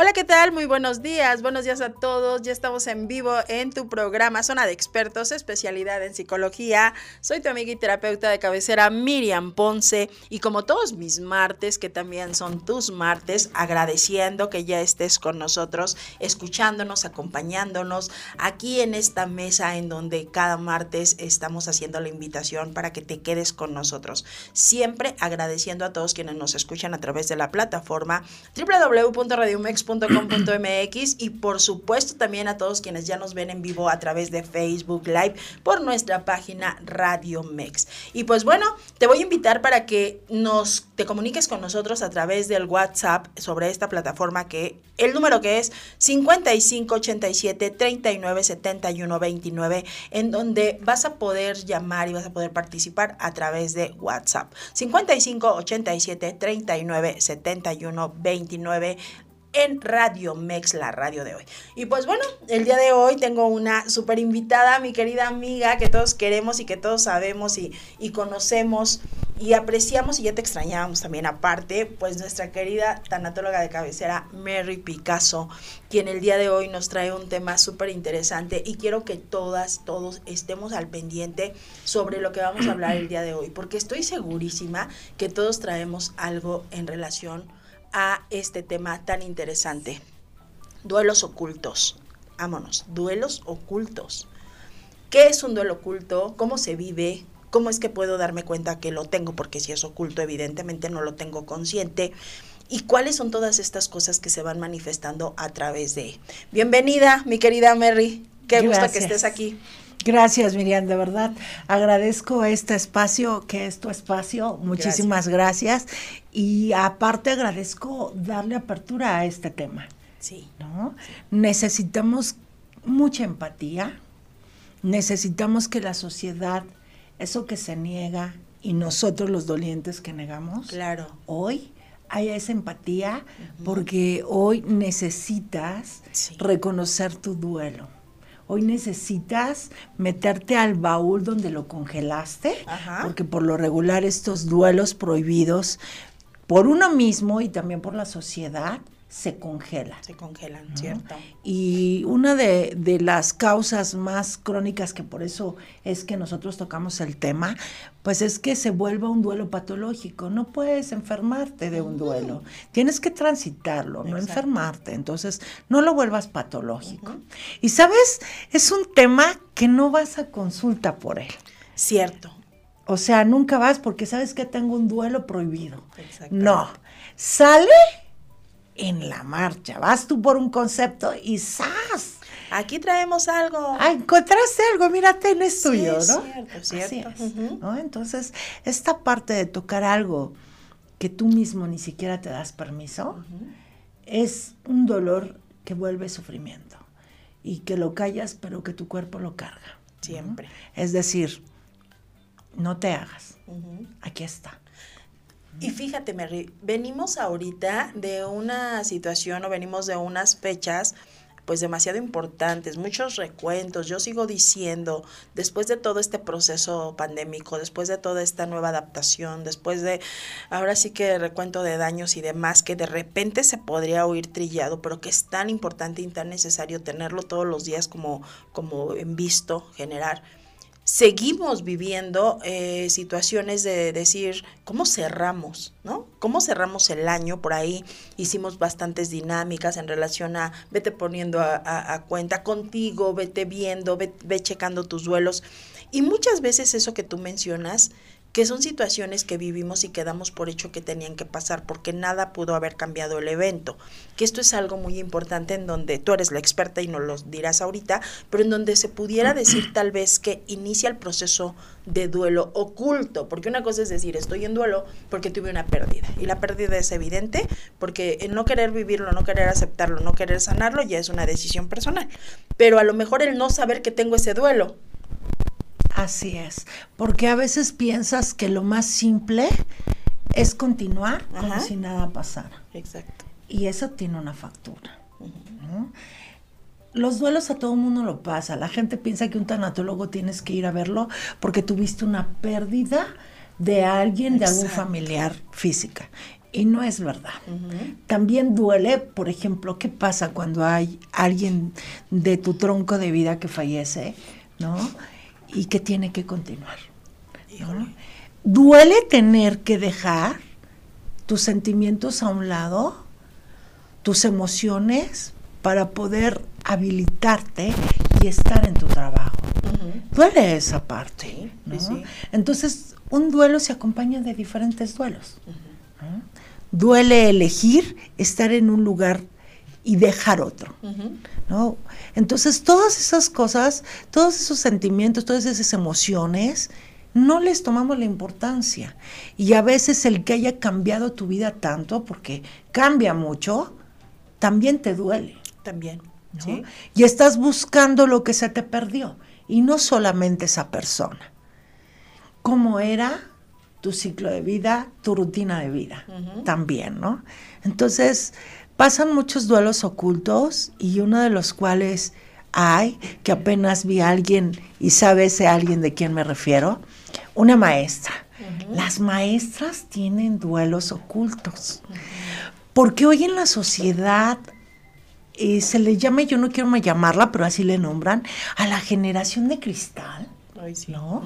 Hola, ¿qué tal? Muy buenos días. Buenos días a todos. Ya estamos en vivo en tu programa Zona de Expertos, especialidad en psicología. Soy tu amiga y terapeuta de cabecera Miriam Ponce y como todos mis martes, que también son tus martes, agradeciendo que ya estés con nosotros, escuchándonos, acompañándonos aquí en esta mesa en donde cada martes estamos haciendo la invitación para que te quedes con nosotros. Siempre agradeciendo a todos quienes nos escuchan a través de la plataforma www.radiomex.com y por supuesto también a todos quienes ya nos ven en vivo a través de Facebook Live por nuestra página Radio Mex. Y pues bueno, te voy a invitar para que nos te comuniques con nosotros a través del WhatsApp sobre esta plataforma que el número que es 5587 39 71 29 en donde vas a poder llamar y vas a poder participar a través de WhatsApp. 5587 39 71 29 en Radio Mex, la radio de hoy. Y pues bueno, el día de hoy tengo una súper invitada, mi querida amiga, que todos queremos y que todos sabemos y, y, conocemos y apreciamos y ya te extrañábamos también aparte, pues nuestra querida tanatóloga de cabecera, Mary Picasso, quien el día de hoy nos trae un tema súper interesante y quiero que todas, todos estemos al pendiente sobre lo que vamos a hablar el día de hoy, porque estoy segurísima que todos traemos algo en relación a este tema tan interesante. Duelos ocultos. Vámonos, duelos ocultos. ¿Qué es un duelo oculto? ¿Cómo se vive? ¿Cómo es que puedo darme cuenta que lo tengo? Porque si es oculto, evidentemente no lo tengo consciente. ¿Y cuáles son todas estas cosas que se van manifestando a través de? Bienvenida, mi querida Mary. Qué gusto que estés aquí. Gracias, Miriam, de verdad. Agradezco este espacio, que es tu espacio. Muchísimas gracias. Y aparte agradezco darle apertura a este tema. Sí. ¿no? Necesitamos mucha empatía. Necesitamos que la sociedad, eso que se niega y nosotros los dolientes que negamos, claro. hoy haya esa empatía porque hoy necesitas reconocer tu duelo Hoy necesitas meterte al baúl donde lo congelaste, porque por lo regular estos duelos prohibidos por uno mismo y también por la sociedad se congela. Se congelan, ¿cierto? Y una de, de, las causas más crónicas, que por eso es que nosotros tocamos el tema, pues es que se vuelva un duelo patológico. No puedes enfermarte de un duelo. Tienes que transitarlo, no enfermarte. Entonces, no lo vuelvas patológico. Y sabes, es un tema que no vas a consulta por él. Cierto. O sea, nunca vas porque sabes que tengo un duelo prohibido. No. Sale en la marcha. Vas tú por un concepto y ¡zas! Aquí traemos algo. Ah, encontraste algo, mira, es tuyo, ¿no? Cierto, cierto. Entonces, esta parte de tocar algo que tú mismo ni siquiera te das permiso, es un dolor que vuelve sufrimiento y que lo callas, pero que tu cuerpo lo carga. Siempre. Es decir, no te hagas. Aquí está. Y fíjate, Mary, venimos ahorita de una situación o venimos de unas fechas pues demasiado importantes, muchos recuentos. Yo sigo diciendo, después de todo este proceso pandémico, después de toda esta nueva adaptación, después de, ahora sí que recuento de daños y demás, que de repente se podría oír trillado, pero que es tan importante y tan necesario tenerlo todos los días como, como en visto, generar seguimos viviendo eh, situaciones de decir, ¿cómo cerramos? ¿No? ¿Cómo cerramos el año? Por ahí hicimos bastantes dinámicas en relación a vete poniendo a, cuenta contigo, vete viendo, ve, checando tus duelos. Y muchas veces eso que tú mencionas, que son situaciones que vivimos y que damos por hecho que tenían que pasar porque nada pudo haber cambiado el evento. Que esto es algo muy importante en donde tú eres la experta y nos lo dirás ahorita, pero en donde se pudiera decir tal vez que inicia el proceso de duelo oculto, porque una cosa es decir, estoy en duelo porque tuve una pérdida y la pérdida es evidente porque el no querer vivirlo, no querer aceptarlo, no querer sanarlo ya es una decisión personal, pero a lo mejor el no saber que tengo ese duelo Así es, porque a veces piensas que lo más simple es continuar como si nada pasara. Exacto. Y eso tiene una factura. Los duelos a todo mundo lo pasa. La gente piensa que un tanatólogo tienes que ir a verlo porque tuviste una pérdida de alguien, de algún familiar física. Y no es verdad. También duele, por ejemplo, ¿qué pasa cuando hay alguien de tu tronco de vida que fallece? ¿No? Y que tiene que continuar. Duele tener que dejar tus sentimientos a un lado, tus emociones, para poder habilitarte y estar en tu trabajo. Duele esa parte. Entonces, un duelo se acompaña de diferentes duelos. Duele elegir estar en un lugar y dejar otro. ¿No? Entonces, todas esas cosas, todos esos sentimientos, todas esas emociones, no les tomamos la importancia. Y a veces el que haya cambiado tu vida tanto, porque cambia mucho, también te duele. También. Y estás buscando lo que se te perdió. Y no solamente esa persona. ¿Cómo era tu ciclo de vida, tu rutina de vida? También, ¿no? Entonces, pasan muchos duelos ocultos y uno de los cuales hay, que apenas vi a alguien y sabe ese alguien de quién me refiero, una maestra. Las maestras tienen duelos ocultos. Porque hoy en la sociedad eh, se le llama, yo no quiero llamarla, pero así le nombran, a la generación de cristal, ¿no?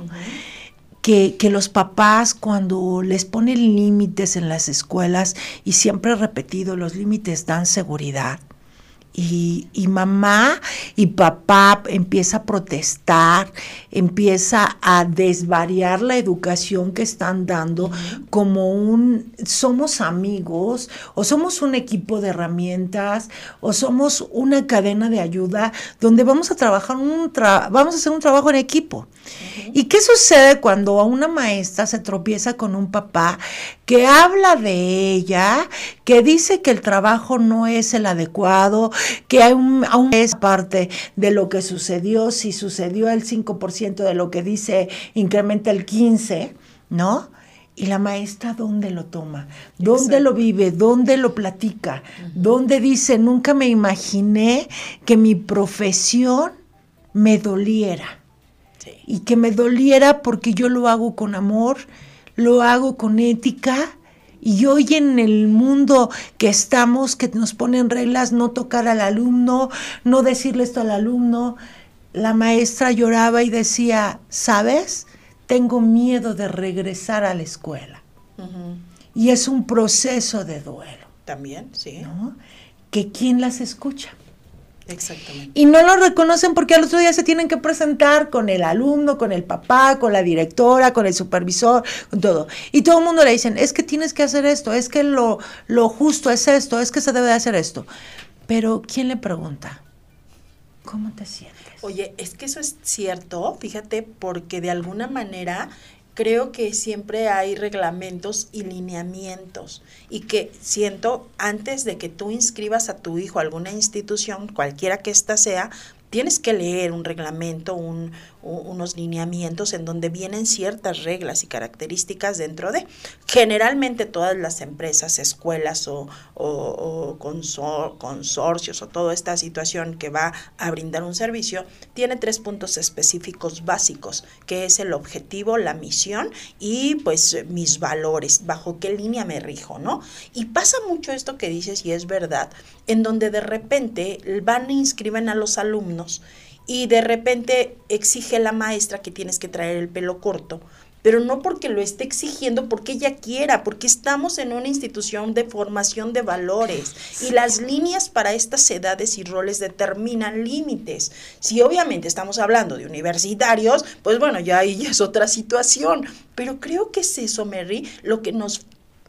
Que, los papás cuando les ponen límites en las escuelas, y siempre he repetido, los límites dan seguridad, y, mamá y papá empieza a protestar, empieza a desvariar la educación que están dando como un somos amigos o somos un equipo de herramientas o somos una cadena de ayuda donde vamos a trabajar un vamos a hacer un trabajo en equipo. ¿Y qué sucede cuando a una maestra se tropieza con un papá que habla de ella, que dice que el trabajo no es el adecuado, que aún, aún es parte de lo que sucedió, si sucedió el 5% de lo que dice, incrementa el 15%, ¿no? ¿Y la maestra dónde lo toma? ¿Dónde lo vive? ¿Dónde lo platica? ¿Dónde dice, nunca me imaginé que mi profesión me doliera? Y que me doliera porque yo lo hago con amor, lo hago con ética y hoy en el mundo que estamos, que nos ponen reglas, no tocar al alumno, no decirle esto al alumno, la maestra lloraba y decía, ¿sabes? Tengo miedo de regresar a la escuela. Y es un proceso de duelo. También, sí. ¿no? Que quién las escucha. Exactamente. Y no lo reconocen porque al otro día se tienen que presentar con el alumno, con el papá, con la directora, con el supervisor, con todo. Y todo el mundo le dicen, es que tienes que hacer esto, es que lo, lo justo es esto, es que se debe hacer esto. Pero ¿quién le pregunta? ¿Cómo te sientes? Oye, es que eso es cierto, fíjate, porque de alguna manera creo que siempre hay reglamentos y lineamientos y que siento antes de que tú inscribas a tu hijo a alguna institución, cualquiera que ésta sea, tienes que leer un reglamento, un, unos lineamientos en donde vienen ciertas reglas y características dentro de. Generalmente todas las empresas, escuelas o, o, consorcios o toda esta situación que va a brindar un servicio, tiene tres puntos específicos básicos, que es el objetivo, la misión y pues mis valores, bajo qué línea me rijo, ¿no? Y pasa mucho esto que dices y es verdad, en donde de repente van e inscriben a los alumnos y de repente exige la maestra que tienes que traer el pelo corto pero no porque lo esté exigiendo, porque ella quiera, porque estamos en una institución de formación de valores y las líneas para estas edades y roles determinan límites. Si obviamente estamos hablando de universitarios, pues bueno, ya ahí ya es otra situación, pero creo que es eso, Mary, lo que nos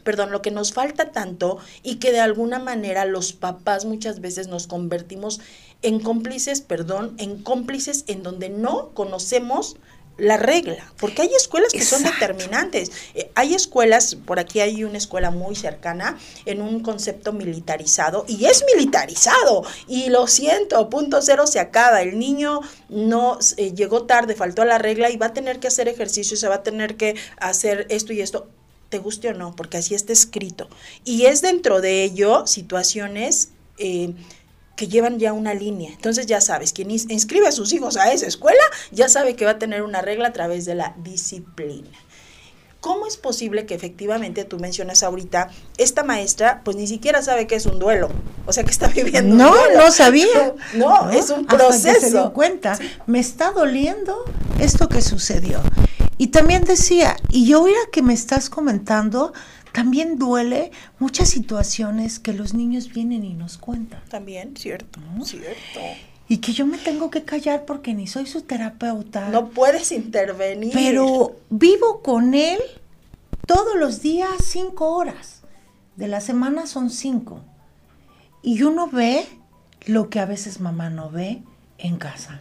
perdón, lo que nos falta tanto y que de alguna manera los papás muchas veces nos convertimos en cómplices, perdón, en cómplices en donde no conocemos la regla, porque hay escuelas que son determinantes. Eh, hay escuelas, por aquí hay una escuela muy cercana, en un concepto militarizado, y es militarizado, y lo siento, punto cero se acaba, el niño no eh, llegó tarde, faltó a la regla y va a tener que hacer ejercicio, se va a tener que hacer esto y esto, te guste o no, porque así está escrito. Y es dentro de ello situaciones... Eh, que llevan ya una línea. Entonces ya sabes, quien inscribe a sus hijos a esa escuela ya sabe que va a tener una regla a través de la disciplina. ¿Cómo es posible que efectivamente tú mencionas ahorita, esta maestra pues ni siquiera sabe que es un duelo? O sea, que está viviendo no, un duelo. No, sabía. No, es un proceso. Hasta se dio cuenta, me está doliendo esto que sucedió. Y también decía, y yo ahora que me estás comentando, también duele muchas situaciones que los niños vienen y nos cuentan. También, cierto, cierto. Y que yo me tengo que callar porque ni soy su terapeuta. No puedes intervenir. Pero vivo con él todos los días cinco horas. De la semana son cinco. Y uno ve lo que a veces mamá no ve en casa.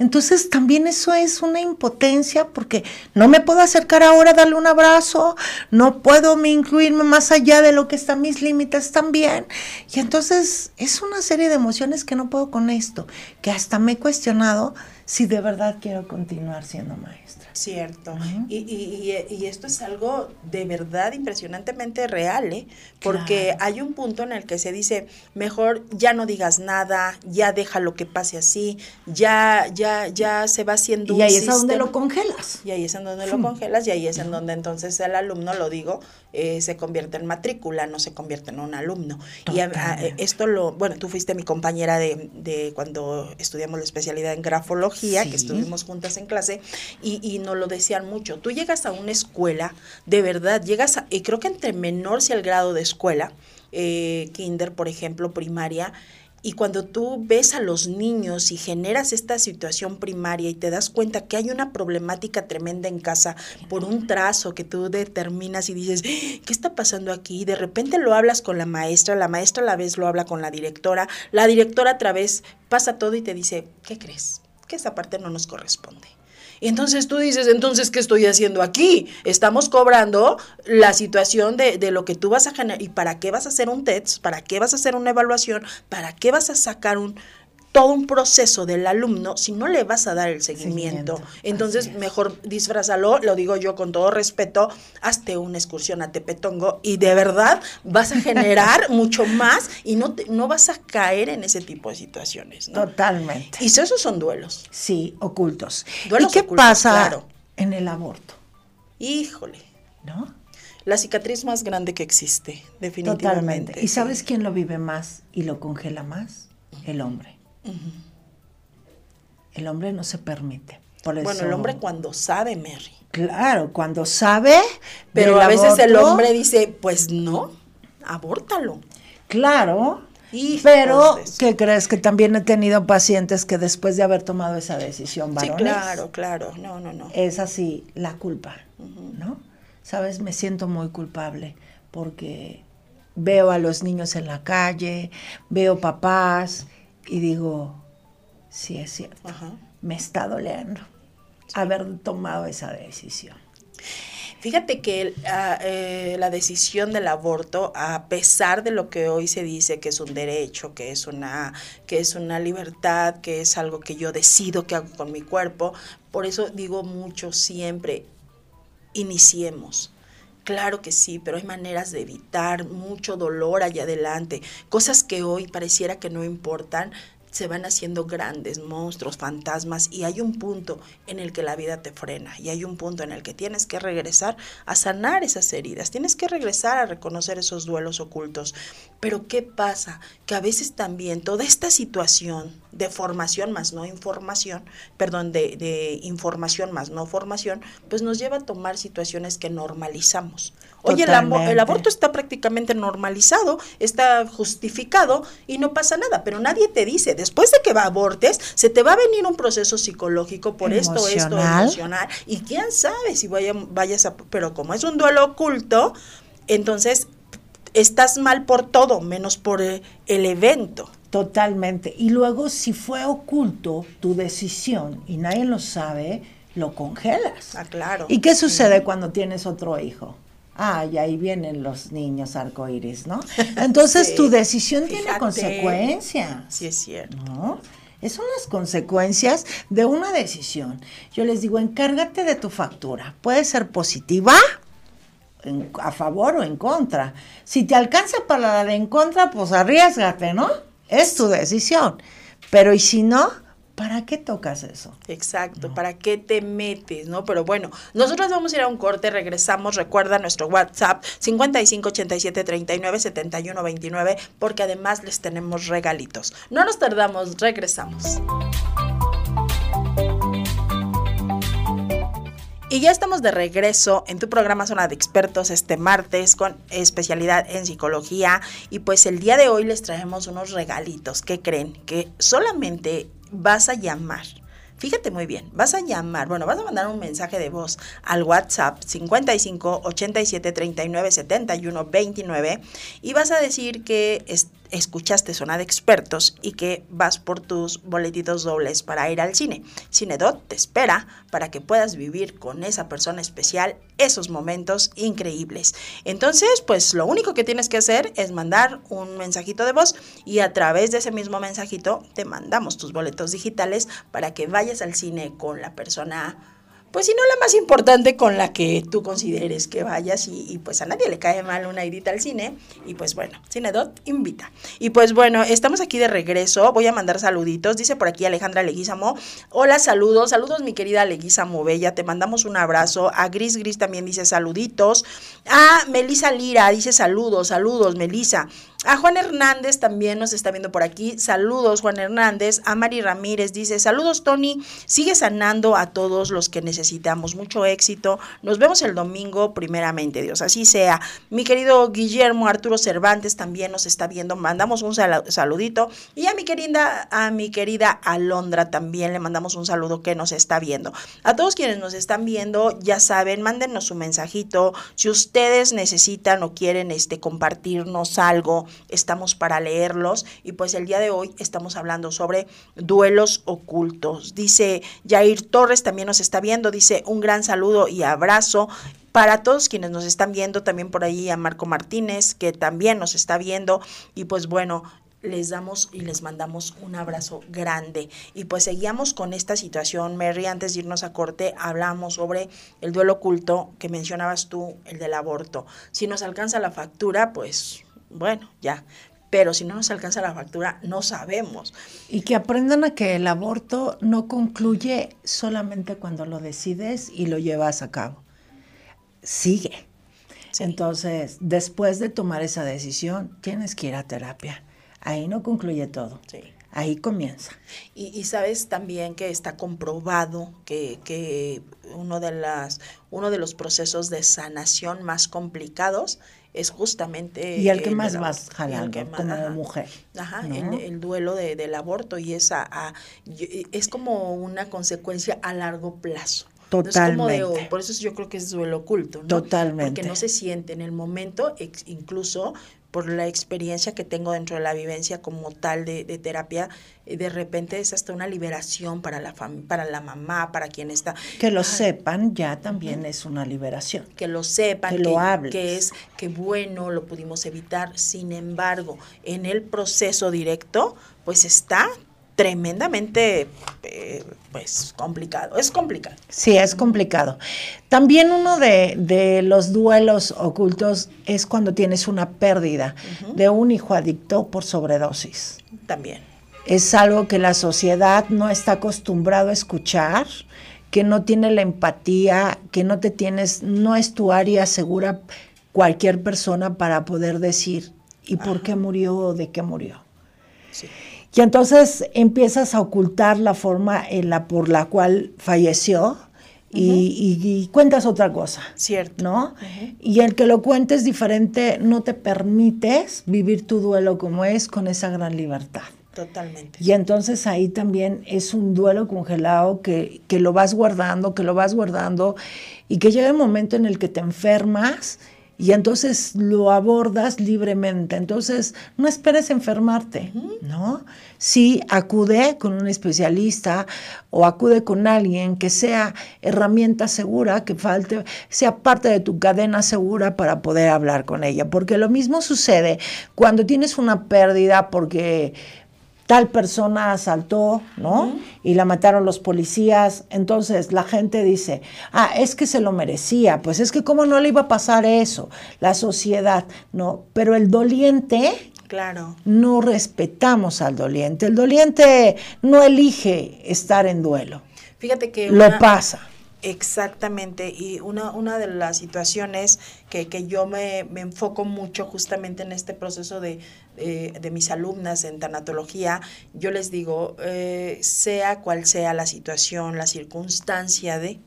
Entonces también eso es una impotencia porque no me puedo acercar ahora a darle un abrazo, no puedo me incluirme más allá de lo que están mis límites también. Y entonces es una serie de emociones que no puedo con esto, que hasta me he cuestionado si de verdad quiero continuar siendo maestra. Cierto. y, y, y, esto es algo de verdad impresionantemente real, ¿eh? porque hay un punto en el que se dice, mejor ya no digas nada, ya deja lo que pase así, ya, ya, ya se va haciendo y ahí es donde lo congelas. Y ahí es en donde lo congelas y ahí es en donde entonces el alumno, lo digo, eh, se convierte en matrícula, no se convierte en un alumno. Y esto lo, bueno, tú fuiste mi compañera de, de cuando estudiamos la especialidad en grafología que estuvimos juntas en clase, y, y nos lo decían mucho. Tú llegas a una escuela, de verdad, llegas a, y creo que entre menor sea el grado de escuela, eh, kinder, por ejemplo, primaria, y cuando tú ves a los niños y generas esta situación primaria y te das cuenta que hay una problemática tremenda en casa por un trazo que tú determinas y dices, ¿qué está pasando aquí? De repente lo hablas con la maestra, la maestra a la vez lo habla con la directora, la directora a través pasa todo y te dice, ¿qué crees? que esa parte no nos corresponde. Y entonces tú dices, entonces, ¿qué estoy haciendo aquí? Estamos cobrando la situación de, de, lo que tú vas a generar. ¿Y para qué vas a hacer un test? ¿Para qué vas a hacer una evaluación? ¿Para qué vas a sacar un, todo un proceso del alumno si no le vas a dar el seguimiento. Entonces, mejor disfrázalo, lo digo yo con todo respeto, hazte una excursión a Tepetongo y de verdad vas a generar mucho más y no, no vas a caer en ese tipo de situaciones. Totalmente. Y esos son duelos. Sí, ocultos. ¿Y qué pasa en el aborto? Híjole. ¿No? La cicatriz más grande que existe, definitivamente. Totalmente. ¿Y sabes quién lo vive más y lo congela más? El hombre. El hombre no se permite. bueno, el hombre cuando sabe, Mary. Claro, cuando sabe. Pero a veces el hombre dice, pues no, abórtalo. Claro. pero, ¿qué crees? Que también he tenido pacientes que después de haber tomado esa decisión, varones. Sí, claro, claro. No, no, no. Es así la culpa, ¿no? Sabes, me siento muy culpable porque veo a los niños en la calle, veo papás y digo, sí es cierto, me está doliendo haber tomado esa decisión. Fíjate que ah, eh, la decisión del aborto, a pesar de lo que hoy se dice que es un derecho, que es una, que es una libertad, que es algo que yo decido que hago con mi cuerpo, por eso digo mucho siempre, iniciemos. Claro que sí, pero hay maneras de evitar mucho dolor allá adelante, cosas que hoy pareciera que no importan, se van haciendo grandes monstruos, fantasmas, y hay un punto en el que la vida te frena, y hay un punto en el que tienes que regresar a sanar esas heridas, tienes que regresar a reconocer esos duelos ocultos. Pero ¿qué pasa? Que a veces también toda esta situación de formación más no información, perdón, de, de información más no formación, pues nos lleva a tomar situaciones que normalizamos. Oye, el, el, aborto está prácticamente normalizado, está justificado y no pasa nada, pero nadie te dice, después de que va abortes, se te va a venir un proceso psicológico por esto, esto, emocional, y quién sabe si vaya, vayas a, pero como es un duelo oculto, entonces estás mal por todo, menos por el evento. Totalmente. Y luego, si fue oculto tu decisión y nadie lo sabe, lo congelas. Ah, claro. ¿Y qué sucede cuando tienes otro hijo? Ah, y ahí vienen los niños arcoíris, ¿no? Entonces tu decisión tiene consecuencias. Sí, es cierto. ¿no? son las consecuencias de una decisión. Yo les digo, encárgate de tu factura. Puede ser positiva, a favor o en contra. Si te alcanza para la en contra, pues arriesgate, ¿no? Es tu decisión. Pero ¿y si no? ¿Para qué tocas eso? Exacto, ¿para qué te metes? ¿No? Pero bueno, nosotros vamos a ir a un corte, regresamos, recuerda nuestro WhatsApp 5587397129 porque además les tenemos regalitos. No nos tardamos, regresamos. Y ya estamos de regreso en tu programa Zona de Expertos este martes con especialidad en psicología. Y pues el día de hoy les traemos unos regalitos. ¿Qué creen? Que solamente vas a llamar. Fíjate muy bien, vas a llamar, bueno, vas a mandar un mensaje de voz al WhatsApp 55 87 39 71 29 y vas a decir que escuchaste Zona de Expertos y que vas por tus boletitos dobles para ir al cine. Cinedot te espera para que puedas vivir con esa persona especial esos momentos increíbles. Entonces, pues lo único que tienes que hacer es mandar un mensajito de voz y a través de ese mismo mensajito te mandamos tus boletos digitales para que vayas al cine con la persona pues si no la más importante con la que tú consideres que vayas y, pues a nadie le cae mal una idita al cine y pues bueno, Cinedot invita. Y pues bueno, estamos aquí de regreso, voy a mandar saluditos, dice por aquí Alejandra Leguizamo, hola saludos, saludos mi querida Leguizamo Bella, te mandamos un abrazo, a Gris Gris también dice saluditos, a Melisa Lira dice saludos, saludos Melisa, a Juan Hernández también nos está viendo por aquí. Saludos, Juan Hernández. A Mari Ramírez dice, saludos, Tony. Sigue sanando a todos los que necesitamos. Mucho éxito. Nos vemos el domingo, primeramente, Dios. Así sea. Mi querido Guillermo Arturo Cervantes también nos está viendo. Mandamos un saludito. Y a mi querida, a mi querida Alondra también le mandamos un saludo que nos está viendo. A todos quienes nos están viendo, ya saben, mándenos su mensajito. Si ustedes necesitan o quieren este, compartirnos algo, estamos para leerlos y pues el día de hoy estamos hablando sobre duelos ocultos. Dice Jair Torres también nos está viendo, dice un gran saludo y abrazo para todos quienes nos están viendo, también por ahí a Marco Martínez, que también nos está viendo. Y pues bueno, les damos y les mandamos un abrazo grande. Y pues seguíamos con esta situación, Mary, antes de irnos a corte, hablamos sobre el duelo oculto que mencionabas tú, el del aborto. Si nos alcanza la factura, pues bueno, ya. Pero si no nos alcanza la factura, no sabemos. Y que aprendan a que el aborto no concluye solamente cuando lo decides y lo llevas a cabo. Sigue. Entonces, después de tomar esa decisión, tienes que ir a terapia. Ahí no concluye todo. Sí. Ahí comienza. Y, sabes también que está comprobado que, que uno, de las, uno de los procesos de sanación más complicados es justamente... Y el que más vas jalando como mujer. Ajá, el, duelo de, del aborto y esa es como una consecuencia a largo plazo. Totalmente. por eso yo creo que es duelo oculto, ¿no? Totalmente. Porque no se siente en el momento, incluso por la experiencia que tengo dentro de la vivencia como tal de, terapia, eh, de repente es hasta una liberación para la para la mamá, para quien está. Que lo sepan ya también es una liberación. Que lo sepan, que, lo que es que bueno, lo pudimos evitar. Sin embargo, en el proceso directo, pues está tremendamente eh, pues complicado, es complicado. Sí, es complicado. También uno de, los duelos ocultos es cuando tienes una pérdida de un hijo adicto por sobredosis. También. es algo que la sociedad no está acostumbrado a escuchar, que no tiene la empatía, que no te tienes, no es tu área segura cualquier persona para poder decir y por qué murió o de qué murió. Y entonces empiezas a ocultar la forma en la por la cual falleció y, cuentas otra cosa. Cierto. ¿No? Y el que lo cuentes diferente no te permites vivir tu duelo como es con esa gran libertad. Totalmente. Y entonces ahí también es un duelo congelado que, que lo vas guardando, que lo vas guardando y que llega el momento en el que te enfermas y entonces lo abordas libremente. Entonces, no esperes enfermarte, ¿no? Sí, acude con un especialista o acude con alguien que sea herramienta segura, que falte, sea parte de tu cadena segura para poder hablar con ella. Porque lo mismo sucede cuando tienes una pérdida porque tal persona asaltó, ¿no? Y la mataron los policías. Entonces la gente dice, ah, es que se lo merecía, pues es que cómo no le iba a pasar eso, la sociedad, ¿no? Pero el doliente, claro. no respetamos al doliente. El doliente no elige estar en duelo. Fíjate que... Lo pasa. Exactamente, y una, una de las situaciones que, que yo me, me, enfoco mucho justamente en este proceso de, de mis alumnas en tanatología, yo les digo, eh, sea cual sea la situación, la circunstancia de,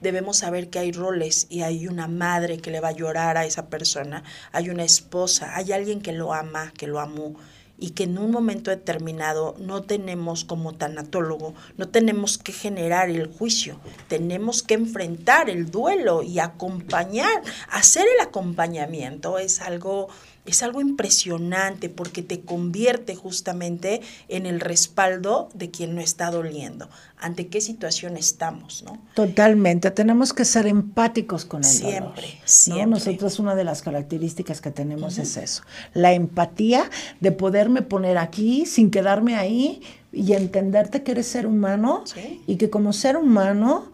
debemos saber que hay roles y hay una madre que le va a llorar a esa persona, hay una esposa, hay alguien que lo ama, que lo amó y que en un momento determinado no tenemos como tanatólogo, no tenemos que generar el juicio, tenemos que enfrentar el duelo y acompañar, hacer el acompañamiento es algo es algo impresionante porque te convierte justamente en el respaldo de quien no está doliendo. ¿Ante qué situación estamos? ¿no? Totalmente. Tenemos que ser empáticos con el siempre, dolor. Siempre. Nosotros una de las características que tenemos es eso. La empatía de poderme poner aquí sin quedarme ahí y entenderte que eres ser humano y que como ser humano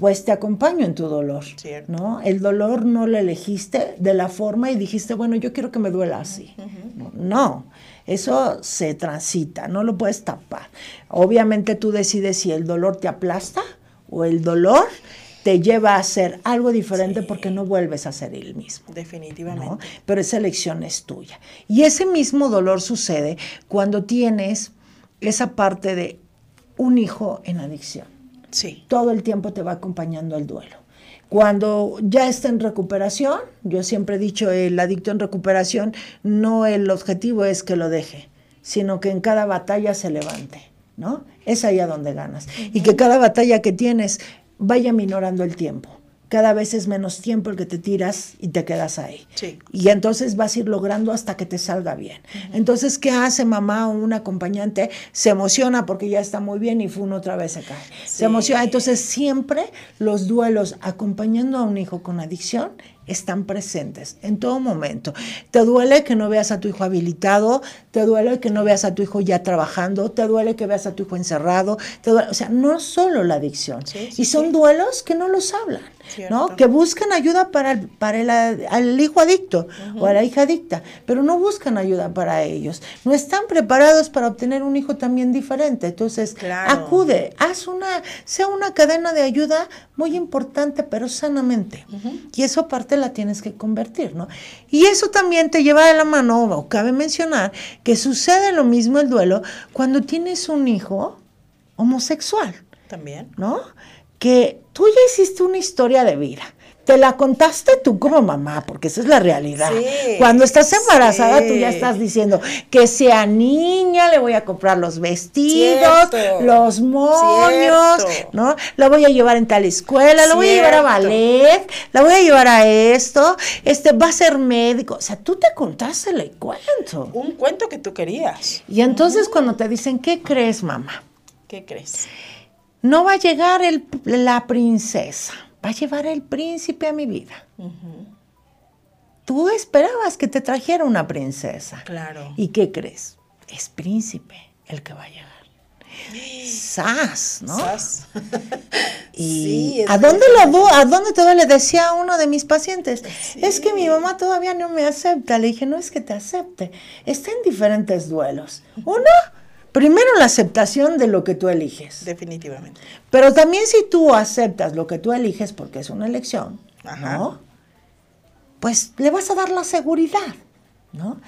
pues te acompaño en tu dolor, ¿no? El dolor no lo elegiste de la forma y dijiste, bueno, yo quiero que me duela así. No, eso se transita, no lo puedes tapar. Obviamente tú decides si el dolor te aplasta o el dolor te lleva a hacer algo diferente porque no vuelves a ser el mismo. Definitivamente. Pero esa elección es tuya. Y ese mismo dolor sucede cuando tienes esa parte de un hijo en adicción Sí. Todo el tiempo te va acompañando el duelo. Cuando ya está en recuperación, yo siempre he dicho, el adicto en recuperación, no el objetivo es que lo deje, sino que en cada batalla se levante, ¿no? Es ahí a donde ganas. Y que cada batalla que tienes vaya minorando el tiempo cada vez es menos tiempo el que te tiras y te quedas ahí. Y entonces vas a ir logrando hasta que te salga bien. Entonces, ¿qué hace mamá o un acompañante? Se emociona porque ya está muy bien y fue otra vez se cae. Se emociona. Entonces, siempre los duelos acompañando a un hijo con adicción están presentes en todo momento. Te duele que no veas a tu hijo habilitado, te duele que no veas a tu hijo ya trabajando, te duele que veas a tu hijo encerrado, o sea, no solo la adicción. y son duelos que no los hablan. ¿No? Que buscan ayuda para el, para el, hijo adicto o a la hija adicta, pero no buscan ayuda para ellos. No están preparados para obtener un hijo también diferente. Entonces, acude, haz una, sea una cadena de ayuda muy importante, pero sanamente. Y eso parte la tienes que convertir, ¿no? Y eso también te lleva de la mano, o cabe mencionar, que sucede lo mismo el duelo cuando tienes un hijo homosexual. También. ¿No? Que tú ya hiciste una historia de vida. Te la contaste tú como mamá, porque esa es la realidad. Cuando estás embarazada, tú ya estás diciendo que sea niña, le voy a comprar los vestidos, los moños, ¿no? La voy a llevar en tal escuela, la voy a llevar a ballet, la voy a llevar a esto, este va a ser médico. O sea, tú te contaste el cuento. Un cuento que tú querías. Y entonces cuando te dicen, ¿qué crees, mamá? ¿Qué crees? No va a llegar la princesa, va a llevar el príncipe a mi vida. Tú esperabas que te trajera una princesa. Claro. ¿Y qué crees? Es príncipe el que va a llegar. Sas, ¿no? Sas. y ¿a dónde lo ¿A dónde todo le decía a uno de mis pacientes? Es que mi mamá todavía no me acepta. Le dije, no es que te acepte, está en diferentes duelos. Uno, Primero la aceptación de lo que tú eliges. Definitivamente. Pero también si tú aceptas lo que tú eliges, porque es una elección, ¿no? Pues le vas a dar la seguridad, ¿no?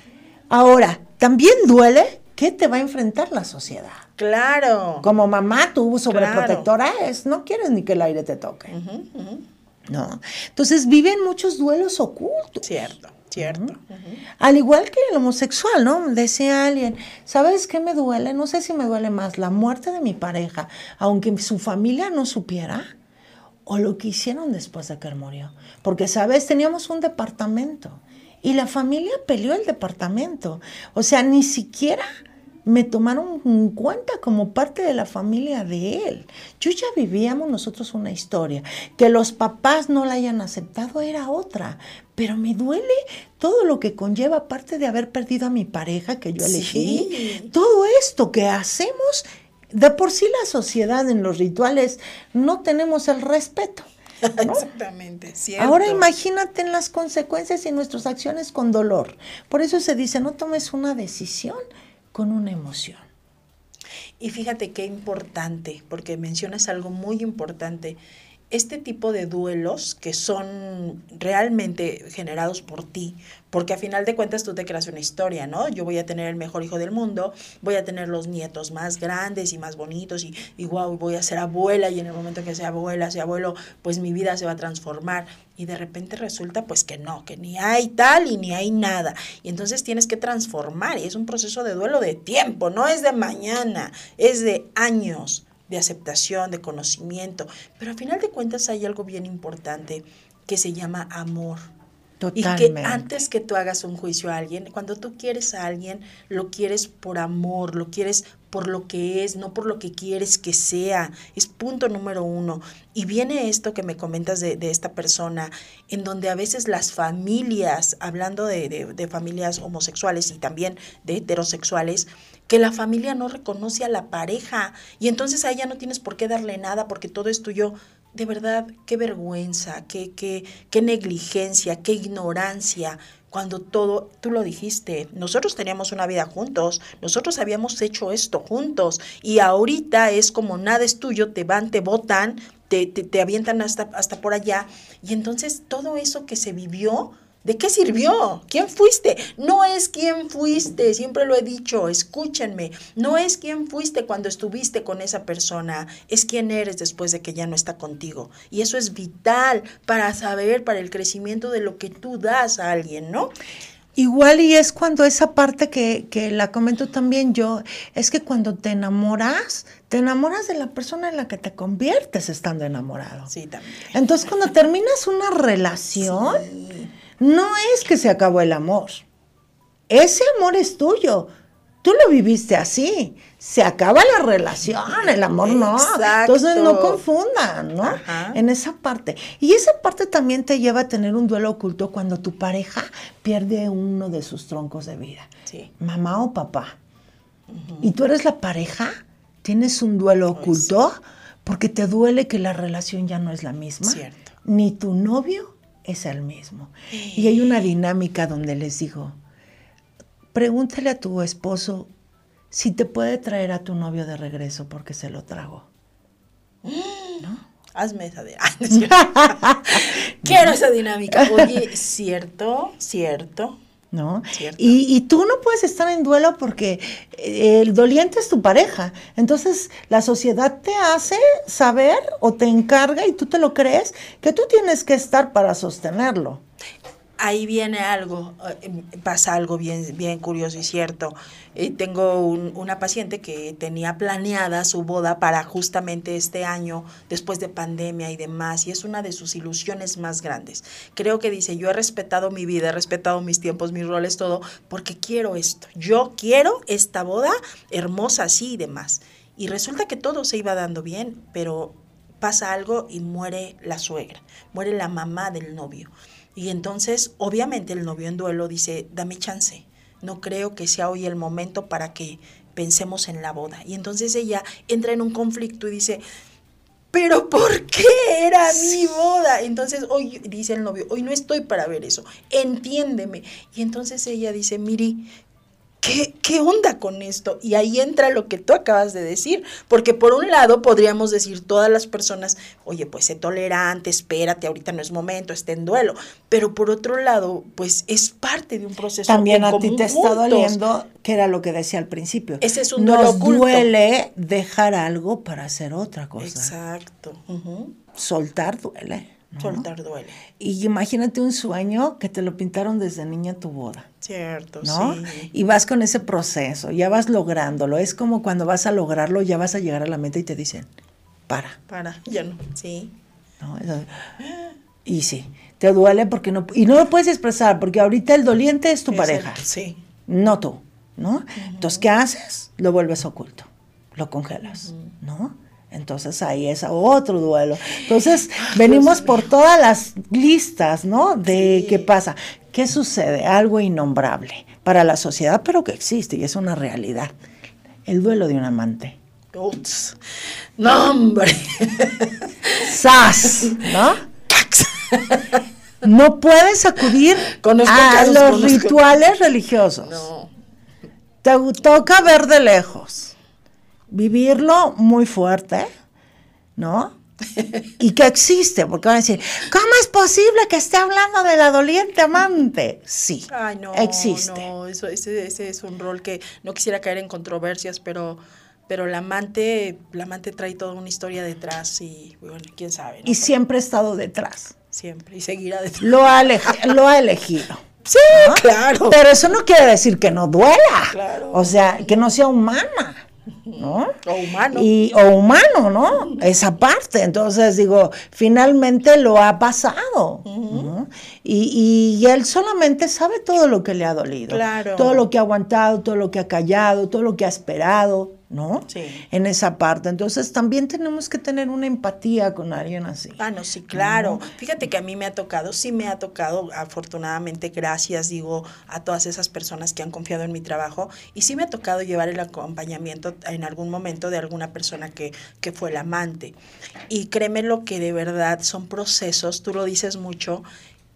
Ahora, también duele que te va a enfrentar la sociedad. Claro. Como mamá, tú sobreprotectora es, no quieres ni que el aire te toque. ¿No? Entonces viven muchos duelos ocultos. Cierto. Cierto. Al igual que el homosexual, ¿no? Decía alguien, ¿sabes qué me duele? No sé si me duele más la muerte de mi pareja, aunque su familia no supiera, o lo que hicieron después de que él murió. Porque, ¿sabes? Teníamos un departamento y la familia peleó el departamento. O sea, ni siquiera me tomaron en cuenta como parte de la familia de él. Yo ya vivíamos nosotros una historia. Que los papás no la hayan aceptado era otra. Pero me duele todo lo que conlleva, aparte de haber perdido a mi pareja que yo elegí. Todo esto que hacemos, de por sí la sociedad en los rituales no tenemos el respeto. Exactamente, cierto. Ahora imagínate en las consecuencias y nuestras acciones con dolor. Por eso se dice, no tomes una decisión con una emoción. Y fíjate qué importante, porque mencionas algo muy importante. Este tipo de duelos que son realmente generados por ti, porque a final de cuentas tú te creas una historia, ¿no? Yo voy a tener el mejor hijo del mundo, voy a tener los nietos más grandes y más bonitos y, y wow, voy a ser abuela y en el momento que sea abuela, sea abuelo, pues mi vida se va a transformar y de repente resulta pues que no, que ni hay tal y ni hay nada. Y entonces tienes que transformar y es un proceso de duelo de tiempo, no es de mañana, es de años de aceptación, de conocimiento. Pero a final de cuentas hay algo bien importante que se llama amor. Y que antes que tú hagas un juicio a alguien, cuando tú quieres a alguien, lo quieres por amor, lo quieres por lo que es, no por lo que quieres que sea. Es punto número uno. Y viene esto que me comentas de, esta persona, en donde a veces las familias, hablando de, de familias homosexuales y también de heterosexuales, que la familia no reconoce a la pareja y entonces a ella no tienes por qué darle nada porque todo es tuyo. De verdad, qué vergüenza, qué, qué, qué negligencia, qué ignorancia, cuando todo, tú lo dijiste, nosotros teníamos una vida juntos, nosotros habíamos hecho esto juntos y ahorita es como nada es tuyo, te van, te botan, te, te, te avientan hasta, hasta por allá y entonces todo eso que se vivió ¿De qué sirvió? ¿Quién fuiste? No es quién fuiste, siempre lo he dicho, escúchenme, no es quién fuiste cuando estuviste con esa persona, es quién eres después de que ya no está contigo. Y eso es vital para saber, para el crecimiento de lo que tú das a alguien, ¿no? Igual y es cuando esa parte que, que, la comento también yo, es que cuando te enamoras, te enamoras de la persona en la que te conviertes estando enamorado. Sí, también. Entonces cuando terminas una relación, no es que se acabó el amor. Ese amor es tuyo. Tú lo viviste así. Se acaba la relación, el amor no. Entonces no confundan, ¿no? En esa parte. Y esa parte también te lleva a tener un duelo oculto cuando tu pareja pierde uno de sus troncos de vida. Sí. Mamá o papá. Y tú eres la pareja, tienes un duelo oculto porque te duele que la relación ya no es la misma. Cierto. Ni tu novio es el mismo. Y hay una dinámica donde les digo, pregúntale a tu esposo si te puede traer a tu novio de regreso porque se lo trago. ¿No? Hazme esa dinámica. Quiero esa dinámica. Oye, cierto, cierto. ¿No? Y, y, tú no puedes estar en duelo porque eh, el doliente es tu pareja. Entonces la sociedad te hace saber o te encarga y tú te lo crees que tú tienes que estar para sostenerlo ahí viene algo, eh, pasa algo bien, bien curioso y cierto. Eh, tengo una paciente que tenía planeada su boda para justamente este año, después de pandemia y demás, y es una de sus ilusiones más grandes. Creo que dice, yo he respetado mi vida, he respetado mis tiempos, mis roles, todo, porque quiero esto. Yo quiero esta boda hermosa así y demás. Y resulta que todo se iba dando bien, pero pasa algo y muere la suegra, muere la mamá del novio. Y entonces, obviamente, el novio en duelo dice, dame chance, no creo que sea hoy el momento para que pensemos en la boda. Y entonces ella entra en un conflicto y dice, pero ¿por qué era mi boda? Entonces hoy dice el novio, hoy no estoy para ver eso, entiéndeme. Y entonces ella dice, Miri, ¿qué, ¿qué onda con esto? Y ahí entra lo que tú acabas de decir, porque por un lado podríamos decir todas las personas, oye, pues sé tolerante, espérate, ahorita no es momento, esté en duelo, pero por otro lado, pues es parte de un proceso. También a ti te está doliendo, que era lo que decía al principio. Ese es un Nos oculto. duele dejar algo para hacer otra cosa. Exacto. Soltar duele. ¿No? Soltar duele. Y imagínate un sueño que te lo pintaron desde niña tu boda. Cierto, ¿no? sí. Y vas con ese proceso, ya vas lográndolo. Es como cuando vas a lograrlo, ya vas a llegar a la meta y te dicen, para. Para, ya no, sí. ¿no? Y sí, te duele porque no, y no lo puedes expresar, porque ahorita el doliente es tu Es pareja, el- sí. no tú, ¿no? Entonces, ¿qué haces? Lo vuelves oculto, lo congelas, ¿no? Entonces ahí es otro duelo. Entonces, venimos por todas las listas, ¿no? De Sí. qué pasa. ¿Qué sucede? Algo innombrable para la sociedad, pero que existe y es una realidad. El duelo de un amante. Uts. No, hombre. ¡Sas! ¿No? No puedes acudir Conozco a casos, los conozco. rituales religiosos. No. Te toca ver de lejos, vivirlo muy fuerte, ¿no? y que existe, porque van a decir, ¿cómo es posible que esté hablando de la doliente amante? Sí, Ay, no. existe. No, eso, ese, ese es un rol que no quisiera caer en controversias, pero, pero la amante, la amante trae toda una historia detrás y, bueno, quién sabe. ¿no? Y siempre ha estado detrás. Siempre. Y seguirá detrás. Lo ha, elegi- lo ha elegido. Sí, ¿no? claro. Pero eso no quiere decir que no duela. Claro. O sea, que no sea humana. ¿No? O humano. Y, o humano, ¿no? Esa parte. Entonces, digo, finalmente lo ha pasado. ¿no? Y, y él solamente sabe todo lo que le ha dolido. Claro. Todo lo que ha aguantado, todo lo que ha callado, todo lo que ha esperado, ¿no? Sí. En esa parte. Entonces, también tenemos que tener una empatía con alguien así. Ah, no, sí, claro. Fíjate que a mí me ha tocado, sí me ha tocado, afortunadamente, gracias, digo, a todas esas personas que han confiado en mi trabajo, y sí me ha tocado llevar el acompañamiento en algún momento de alguna persona que, que fue el amante. Y créeme lo que de verdad son procesos, tú lo dices mucho,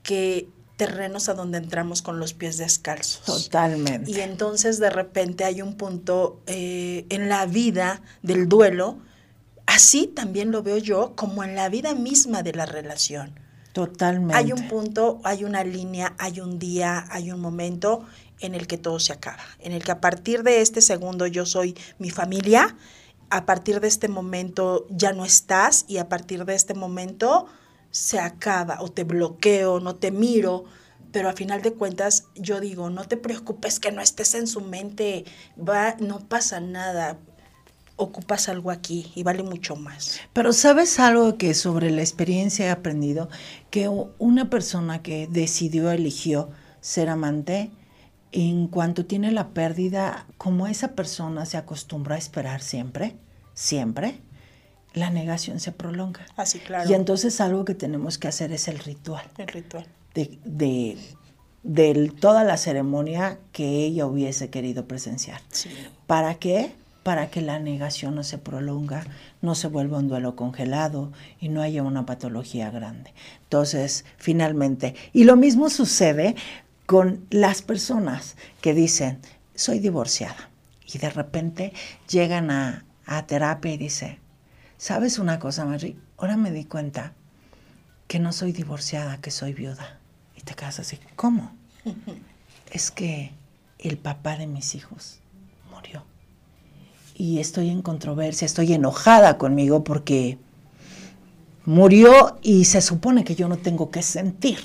que terrenos a donde entramos con los pies descalzos. Totalmente. Y entonces de repente hay un punto eh, en la vida del duelo, así también lo veo yo, como en la vida misma de la relación. Totalmente. Hay un punto, hay una línea, hay un día, hay un momento en el que todo se acaba, en el que a partir de este segundo yo soy mi familia, a partir de este momento ya no estás y a partir de este momento se acaba o te bloqueo, no te miro, pero a final de cuentas yo digo, no te preocupes que no estés en su mente, va, no pasa nada, ocupas algo aquí y vale mucho más. Pero sabes algo que sobre la experiencia he aprendido, que una persona que decidió, eligió ser amante, en cuanto tiene la pérdida, como esa persona se acostumbra a esperar siempre, siempre, la negación se prolonga. Así, claro. Y entonces algo que tenemos que hacer es el ritual el ritual. de, de, de toda la ceremonia que ella hubiese querido presenciar. Sí. ¿Para qué? Para que la negación no se prolonga, no se vuelva un duelo congelado y no haya una patología grande. Entonces, finalmente, y lo mismo sucede con las personas que dicen, soy divorciada, y de repente llegan a, a terapia y dicen, ¿sabes una cosa, Mary? Ahora me di cuenta que no soy divorciada, que soy viuda. Y te quedas así, ¿cómo? es que el papá de mis hijos murió. Y estoy en controversia, estoy enojada conmigo porque murió y se supone que yo no tengo que sentir.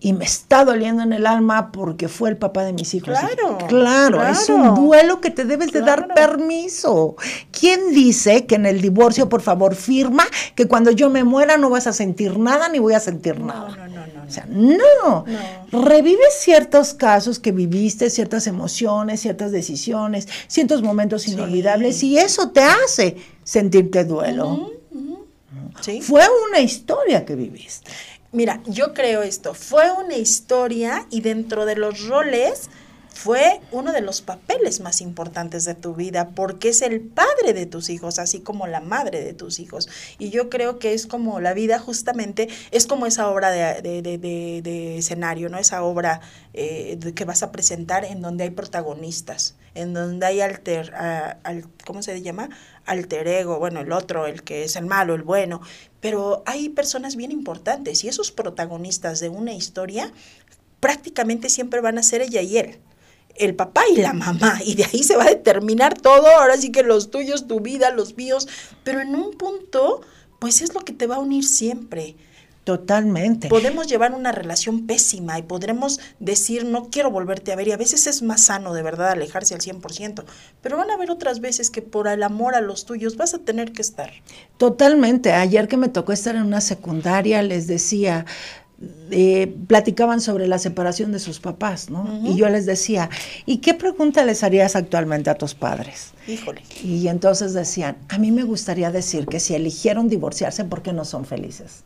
Y me está doliendo en el alma porque fue el papá de mis hijos. Claro, claro, es un duelo que te debes de dar permiso. ¿Quién dice que en el divorcio, por favor, firma que cuando yo me muera no vas a sentir nada ni voy a sentir nada? No, no, no, no. O sea, no. Revives ciertos casos que viviste, ciertas emociones, ciertas decisiones, ciertos momentos inolvidables y eso te hace sentirte duelo. Sí. Fue una historia que viviste. Mira, yo creo esto, fue una historia y dentro de los roles fue uno de los papeles más importantes de tu vida porque es el padre de tus hijos, así como la madre de tus hijos. Y yo creo que es como la vida justamente, es como esa obra de, de, de, escenario, ¿no? Esa obra eh, que vas a presentar en donde hay protagonistas, en donde hay alter, al, ¿cómo se llama? Alter ego, bueno, el otro, el que es el malo, el bueno, pero hay personas bien importantes y esos protagonistas de una historia prácticamente siempre van a ser ella y él. El papá y la mamá, y de ahí se va a determinar todo, ahora sí que los tuyos, tu vida, los míos, pero en un punto, pues es lo que te va a unir siempre. Totalmente. Podemos llevar una relación pésima y podremos decir, no quiero volverte a ver, y a veces es más sano de verdad alejarse al 100%, pero van a haber otras veces que por el amor a los tuyos vas a tener que estar. Totalmente. Ayer que me tocó estar en una secundaria, les decía, eh, platicaban sobre la separación de sus papás, ¿no? Y yo les decía, ¿y qué pregunta les harías actualmente a tus padres? Híjole. Y entonces decían, a mí me gustaría decir que si eligieron divorciarse, ¿por qué no son felices?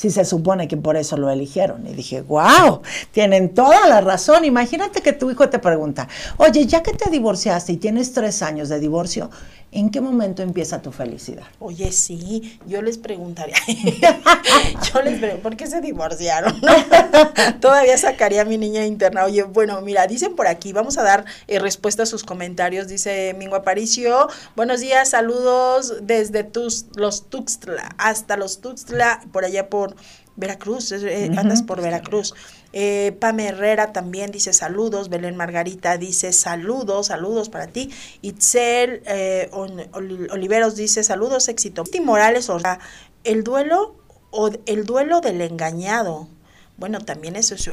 Si se supone que por eso lo eligieron. Y dije, wow, tienen toda la razón. Imagínate que tu hijo te pregunta, oye, ya que te divorciaste y tienes tres años de divorcio, ¿en qué momento empieza tu felicidad? Oye, sí, yo les preguntaría, yo les preguntaría, ¿por qué se divorciaron? Todavía sacaría a mi niña interna. Oye, bueno, mira, dicen por aquí, vamos a dar eh, respuesta a sus comentarios. Dice Mingo Aparicio, buenos días, saludos desde tus, los Tuxtla, hasta los Tuxtla, por allá por Veracruz, eh, andas por Veracruz. Eh, Pame Herrera también dice saludos, Belén Margarita dice saludos, saludos para ti. Itzel eh, Oliveros dice saludos, éxito. Morales, o sea, el duelo o el duelo del engañado. Bueno, también eso es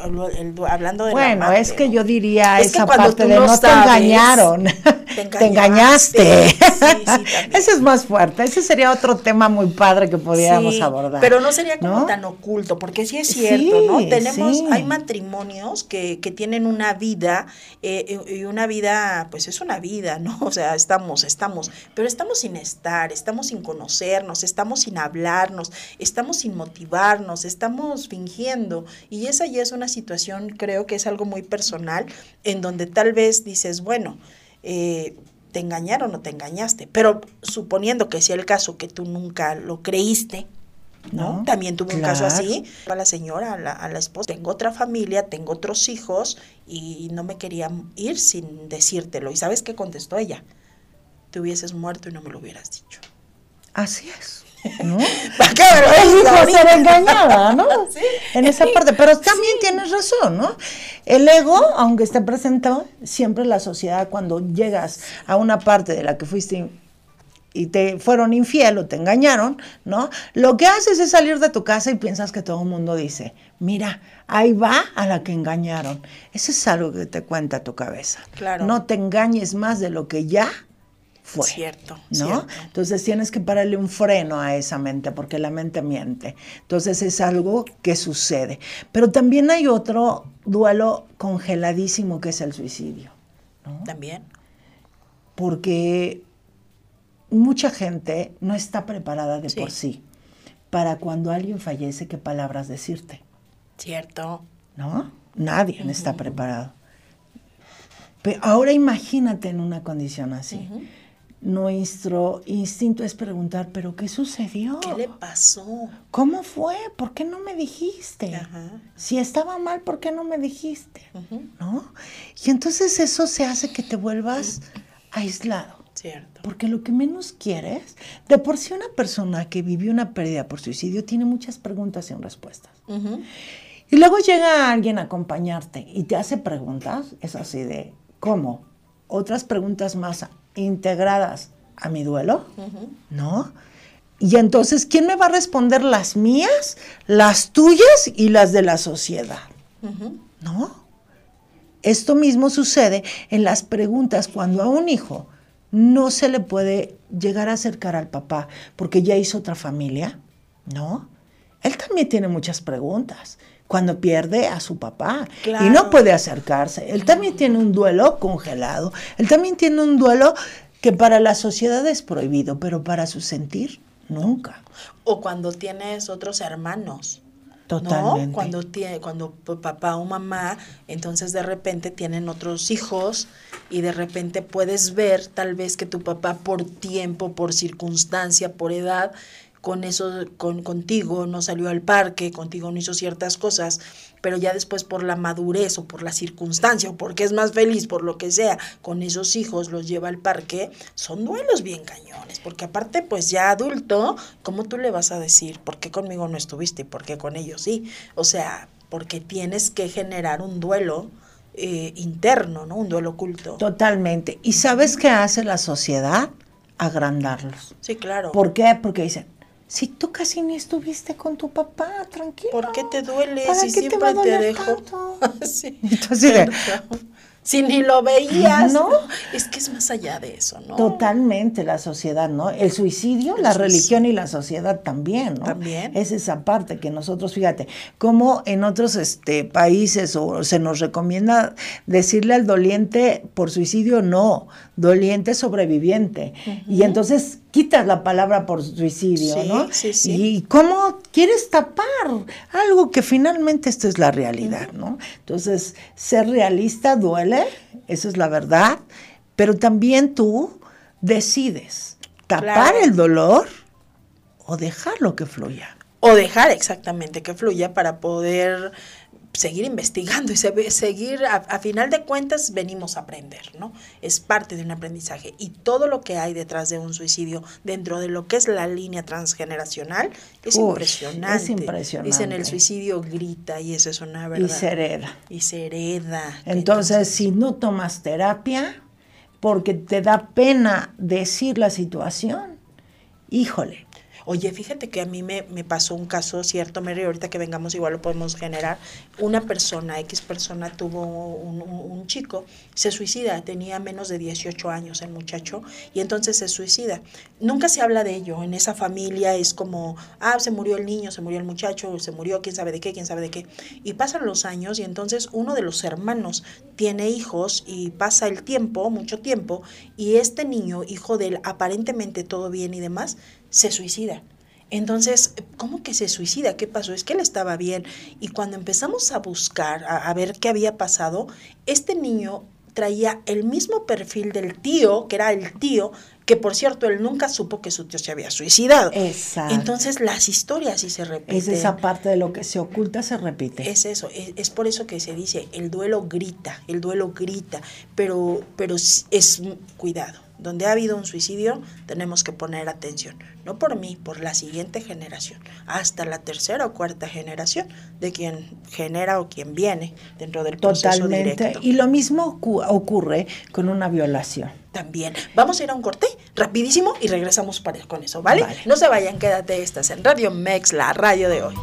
hablando de Bueno, es que yo diría esa parte de no, te engañaron, te, engañaste. ese es más fuerte, ese sería otro tema muy padre que podríamos abordar. Pero no sería como tan oculto, porque sí es cierto, ¿no? Tenemos, hay matrimonios que, que tienen una vida, eh, y una vida, pues es una vida, ¿no? O sea, estamos, estamos, pero estamos sin estar, estamos sin conocernos, estamos sin hablarnos, estamos sin motivarnos, estamos fingiendo. Y esa ya es una situación, creo que es algo muy personal, en donde tal vez dices, bueno, eh, te engañaron o te engañaste, pero suponiendo que sea el caso que tú nunca lo creíste, ¿no? También tuve un caso así, a la señora, a la, a la, esposa, tengo otra familia, tengo otros hijos y no me quería ir sin decírtelo. ¿Y sabes qué contestó ella? Te hubieses muerto y no me lo hubieras dicho. Así es. ¿No? ¿Para me ser engañada, ¿no? En esa parte. Pero también tienes razón, ¿no? El ego, aunque esté presentado, siempre la sociedad, cuando llegas a una parte de la que fuiste y te fueron infiel o te engañaron, ¿no? Lo que haces es salir de tu casa y piensas que todo el mundo dice, mira, ahí va a la que engañaron. Eso es algo que te cuenta tu cabeza. Claro. No te engañes más de lo que ya fue. Cierto, ¿no? Entonces tienes que pararle un freno a esa mente, porque la mente miente. Entonces es algo que sucede. Pero también hay otro duelo congeladísimo que es el suicidio. También. Porque mucha gente no está preparada de por sí para cuando alguien fallece, qué palabras decirte. Cierto. ¿No? Nadie está preparado. Pero ahora imagínate en una condición así nuestro instinto es preguntar, pero ¿qué sucedió? ¿Qué le pasó? ¿Cómo fue? ¿Por qué no me dijiste? Si estaba mal, ¿por qué no me dijiste? ¿No? Y entonces eso se hace que te vuelvas aislado. Cierto. Porque lo que menos quieres, de por sí una persona que vivió una pérdida por suicidio tiene muchas preguntas sin respuestas. Y luego llega alguien a acompañarte y te hace preguntas, es así de, ¿cómo? Otras preguntas más integradas a mi duelo, ¿no? Y entonces, ¿quién me va a responder las mías, las tuyas y las de la sociedad? ¿No? Esto mismo sucede en las preguntas cuando a un hijo no se le puede llegar a acercar al papá porque ya hizo otra familia, ¿no? Él también tiene muchas preguntas cuando pierde a su papá y no puede acercarse. Él también tiene un duelo congelado, él también tiene un duelo que para la sociedad es prohibido, pero para su sentir nunca. O cuando tienes otros hermanos. Totalmente. ¿no? Cuando, tiene, cuando papá o mamá, entonces de repente tienen otros hijos y de repente puedes ver tal vez que tu papá por tiempo, por circunstancia, por edad, con eso, con, contigo no salió al parque, contigo no hizo ciertas cosas, pero ya después por la madurez o por la circunstancia o porque es más feliz, por lo que sea, con esos hijos los lleva al parque, son duelos bien cañones, porque aparte pues ya adulto, ¿cómo tú le vas a decir por qué conmigo no estuviste y por qué con ellos sí? O sea, porque tienes que generar un duelo. Eh, interno, ¿no? Un duelo oculto. Totalmente. ¿Y sabes qué hace la sociedad? Agrandarlos. Sí, claro. ¿Por qué? Porque dicen, si tú casi ni estuviste con tu papá, tranquilo. ¿Por qué te duele ¿Para si qué siempre te, va a te doler dejo? tanto? sí. Entonces, Si ni lo veías. ¿No? Es que es más allá de eso, ¿no? Totalmente la sociedad, ¿no? El suicidio, la suicidio. religión y la sociedad también, ¿no? También. Es esa parte que nosotros, fíjate, como en otros este, países o se nos recomienda decirle al doliente por suicidio, no, doliente sobreviviente. Y entonces quitas la palabra por suicidio, Sí, ¿no? sí, sí. Y cómo quieres tapar algo que finalmente esto es la realidad, ¿no? Entonces, ser realista duele, esa es la verdad, pero también tú decides tapar Claro. el dolor o dejarlo que fluya. O dejar exactamente que fluya para poder seguir investigando y se- seguir, a, a final de cuentas, venimos a aprender, ¿no? Es parte de un aprendizaje. Y todo lo que hay detrás de un suicidio, dentro de lo que es la línea transgeneracional, es Uy, impresionante. es impresionante. Dicen, el suicidio grita y eso es una verdad. Y se hereda. Y se hereda. Entonces, si no tomas terapia, porque te da pena decir la situación, híjole, Oye, fíjate que a mí me, me pasó un caso, cierto, Mary, ahorita que vengamos igual lo podemos generar. Una persona, X persona, tuvo un, un- chico, se suicida, tenía menos de 18 años el muchacho, y entonces se suicida. Nunca se habla de ello, en esa familia es como, ah, se murió el niño, se murió el muchacho, se murió quién sabe de qué, quién sabe de qué. Y pasan los años y entonces uno de los hermanos tiene hijos y pasa el tiempo, mucho tiempo, y este niño, hijo de él, aparentemente todo bien y demás, se suicida. Entonces, ¿cómo que se suicida? ¿Qué pasó? Es que él estaba bien. Y cuando empezamos a buscar, a, a ver qué había pasado, este niño traía el mismo perfil del tío, que era el tío, que por cierto, él nunca supo que su tío se había suicidado. Exacto. Entonces, las historias sí se repiten. es esa parte de lo que se oculta, se repite. Es eso, es, es por eso que se dice, el duelo grita, el duelo grita, pero, pero es, es cuidado. Donde ha habido un suicidio, tenemos que poner atención, no por mí, por la siguiente generación, hasta la tercera o cuarta generación de quien genera o quien viene dentro del proceso Totalmente. directo. Y lo mismo ocu- ocurre con una violación. También. Vamos a ir a un corte rapidísimo y regresamos para, con eso, ¿vale? Vale. No se vayan, quédate, estás en Radio Mex, la radio de hoy.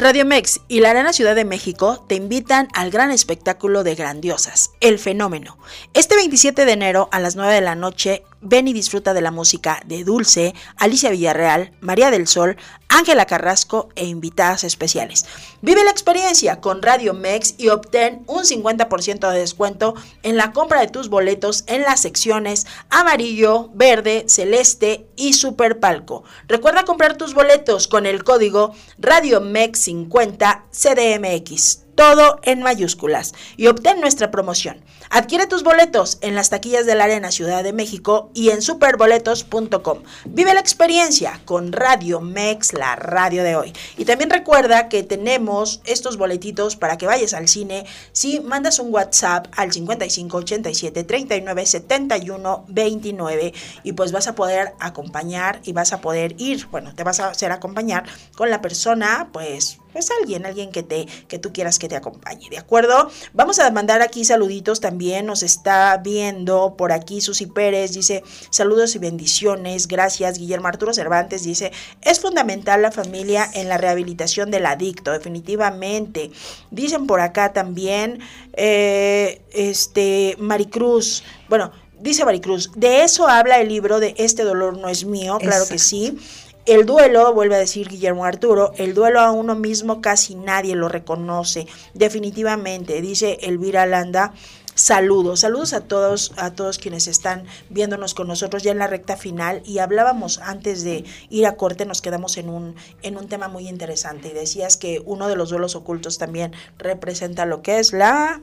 Radio Mex y la Arena Ciudad de México te invitan al gran espectáculo de Grandiosas, El Fenómeno. Este 27 de enero a las 9 de la noche, ven y disfruta de la música de Dulce, Alicia Villarreal, María del Sol, Ángela Carrasco e invitadas especiales. Vive la experiencia con Radio Mex y obtén un 50% de descuento en la compra de tus boletos en las secciones amarillo, verde, celeste y super palco. Recuerda comprar tus boletos con el código Radio Mex 50 CDMX. Todo en mayúsculas y obtén nuestra promoción. Adquiere tus boletos en las taquillas de la Arena Ciudad de México y en superboletos.com. Vive la experiencia con Radio Mex, la radio de hoy. Y también recuerda que tenemos estos boletitos para que vayas al cine si mandas un WhatsApp al 5587 39 71 29 y pues vas a poder acompañar y vas a poder ir, bueno, te vas a hacer acompañar con la persona, pues pues alguien, alguien que te que tú quieras que te acompañe, ¿de acuerdo? Vamos a mandar aquí saluditos también, nos está viendo por aquí Susi Pérez, dice saludos y bendiciones, gracias, Guillermo Arturo Cervantes dice, es fundamental la familia en la rehabilitación del adicto, definitivamente. Dicen por acá también, eh, este, Maricruz, bueno, dice Maricruz, de eso habla el libro de Este dolor no es mío, claro que sí. El duelo, vuelve a decir Guillermo Arturo, el duelo a uno mismo casi nadie lo reconoce, definitivamente, dice Elvira Landa. saludos, saludos a todos, a todos quienes están viéndonos con nosotros ya en la recta final y hablábamos antes de ir a corte, nos quedamos en un, en un tema muy interesante y decías que uno de los duelos ocultos también representa lo que es la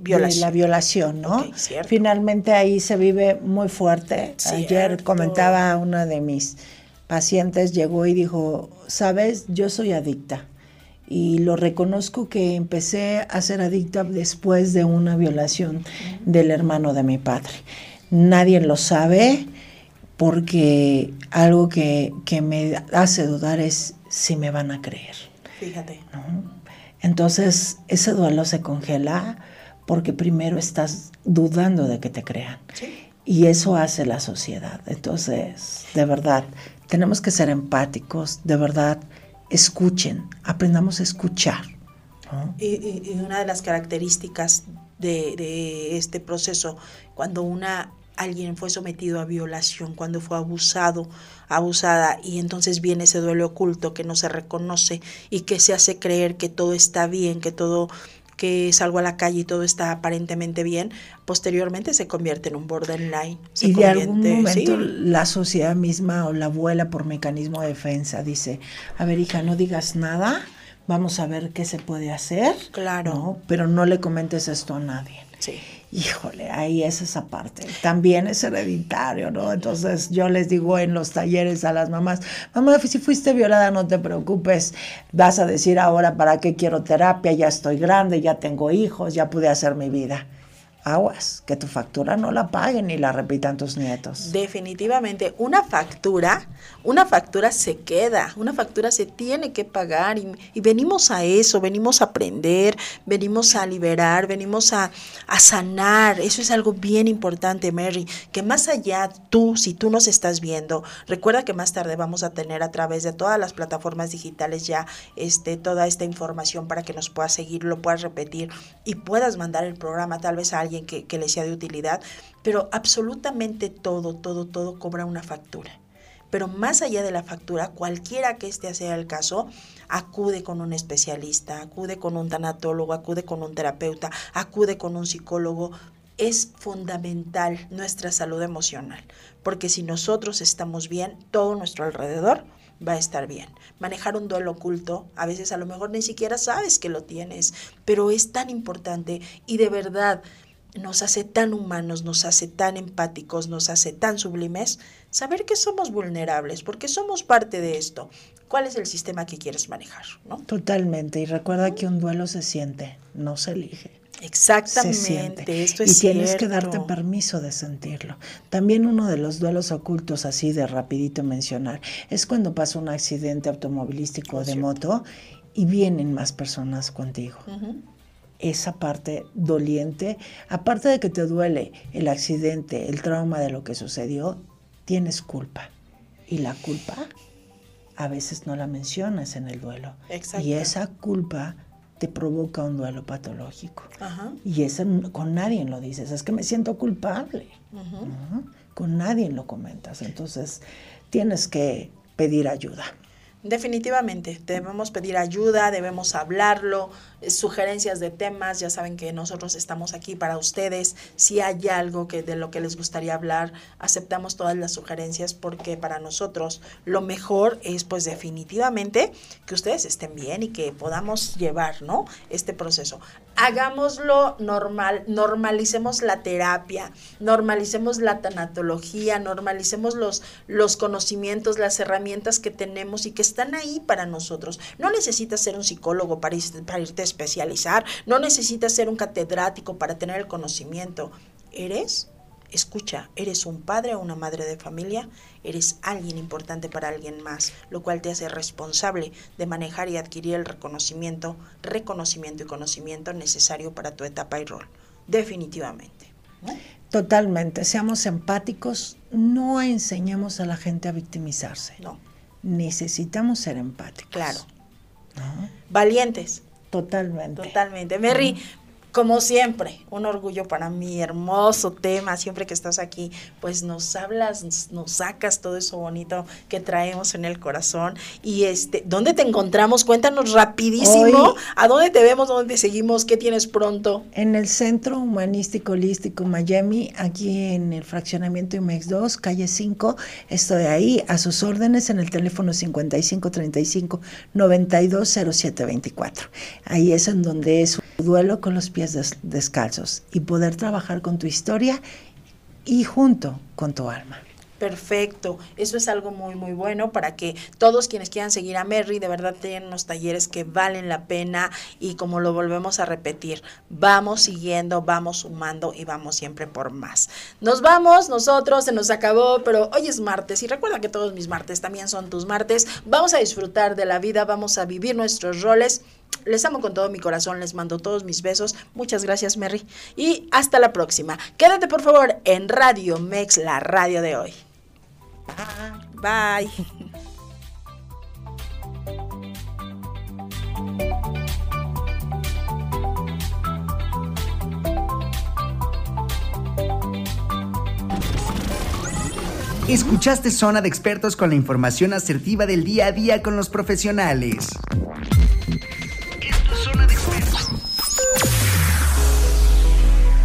violación. La violación, ¿no? Finalmente ahí se vive muy fuerte. Ayer comentaba una de mis pacientes, llegó y dijo, sabes, yo soy adicta y lo reconozco que empecé a ser adicta después de una violación del hermano de mi padre. Nadie lo sabe porque algo que, me hace dudar es si me van a creer. Fíjate. Entonces, ese duelo se congela porque primero estás dudando de que te crean. Y eso hace la sociedad. Entonces, de verdad, tenemos que ser empáticos, de verdad, escuchen, aprendamos a escuchar. Y, una de las características de, este proceso, cuando una alguien fue sometido a violación, cuando fue abusado, abusada, y entonces viene ese duelo oculto que no se reconoce y que se hace creer que todo está bien, que todo que salgo a la calle y todo está aparentemente bien, posteriormente se convierte en un borderline. Se y de algún momento la sociedad misma o la abuela por mecanismo de defensa dice, a ver hija, no digas nada, vamos a ver qué se puede hacer. Claro. Pero no le comentes esto a nadie. Sí híjole, ahí es esa parte. También es hereditario, ¿no? Entonces yo les digo en los talleres a las mamás, mamá, si fuiste violada, no te preocupes, vas a decir ahora para qué quiero terapia, ya estoy grande, ya tengo hijos, ya pude hacer mi vida aguas, que tu factura no la paguen ni la repitan tus nietos. Definitivamente, una factura, una factura se queda, una factura se tiene que pagar y, venimos a eso, venimos a aprender, venimos a liberar, venimos a, sanar. Eso es algo bien importante, Mary, que más allá tú, si tú nos estás viendo, recuerda que más tarde vamos a tener a través de todas las plataformas digitales ya este, toda esta información para que nos puedas seguir, lo puedas repetir y puedas mandar el programa tal vez a alguien que, le sea de utilidad, pero absolutamente todo, todo, todo cobra una factura. Pero más allá de la factura, cualquiera que este sea el caso, acude con un especialista, acude con un tanatólogo, acude con un terapeuta, acude con un psicólogo. Es fundamental nuestra salud emocional, porque si nosotros estamos bien, todo nuestro alrededor va a estar bien. Manejar un duelo oculto, a veces a lo mejor ni siquiera sabes que lo tienes, pero es tan importante y de verdad nos hace tan humanos, nos hace tan empáticos, nos hace tan sublimes, saber que somos vulnerables, porque somos parte de esto. ¿Cuál es el sistema que quieres manejar? ¿no? Totalmente, y recuerda que un duelo se siente, no se elige. Exactamente, esto es Y tienes que darte permiso de sentirlo. También uno de los duelos ocultos, así de rapidito mencionar, es cuando pasa un accidente automovilístico de moto y vienen más personas contigo esa parte doliente, aparte de que te duele el accidente, el trauma de lo que sucedió, tienes culpa. Y la culpa a veces no la mencionas en el duelo. Y esa culpa te provoca un duelo patológico. Y eso con nadie lo dices, es que me siento culpable. Con nadie lo comentas. Entonces tienes que pedir ayuda. Definitivamente, debemos pedir ayuda, debemos hablarlo, sugerencias de temas, ya saben que nosotros estamos aquí para ustedes. Si hay algo que de lo que les gustaría hablar, aceptamos todas las sugerencias porque para nosotros lo mejor es pues definitivamente que ustedes estén bien y que podamos llevar, ¿no? Este proceso. Hagámoslo normal, normalicemos la terapia, normalicemos la tanatología, normalicemos los, los conocimientos, las herramientas que tenemos y que están ahí para nosotros. No necesitas ser un psicólogo para, para irte especializar, no necesitas ser un catedrático para tener el conocimiento. Eres, escucha, eres un padre o una madre de familia, eres alguien importante para alguien más, lo cual te hace responsable de manejar y adquirir el reconocimiento, reconocimiento y conocimiento necesario para tu etapa y rol. Definitivamente. Totalmente, seamos empáticos, no enseñemos a la gente a victimizarse. No. Necesitamos ser empáticos. Claro. Valientes, Totalmente. Totalmente. Mary, como siempre, un orgullo para mí, hermoso tema, siempre que estás aquí, pues nos hablas, nos sacas todo eso bonito que traemos en el corazón. Y este, ¿dónde te encontramos? Cuéntanos rapidísimo, ¿a dónde te vemos, dónde te seguimos, qué tienes pronto? En el Centro Humanístico Holístico Miami, aquí en el fraccionamiento IMEX 2, calle 5, estoy ahí a sus órdenes en el teléfono 5535 920724. Ahí es en donde es duelo con los pies descalzos y poder trabajar con tu historia y junto con tu alma. Perfecto, eso es algo muy muy bueno para que todos quienes quieran seguir a Merry de verdad tengan unos talleres que valen la pena y como lo volvemos a repetir, vamos siguiendo, vamos sumando y vamos siempre por más. Nos vamos, nosotros se nos acabó, pero hoy es martes y recuerda que todos mis martes también son tus martes. Vamos a disfrutar de la vida, vamos a vivir nuestros roles. Les amo con todo mi corazón, les mando todos mis besos. Muchas gracias, Merry. Y hasta la próxima. Quédate, por favor, en Radio Mex, la radio de hoy. Bye. Escuchaste Zona de Expertos con la información asertiva del día a día con los profesionales.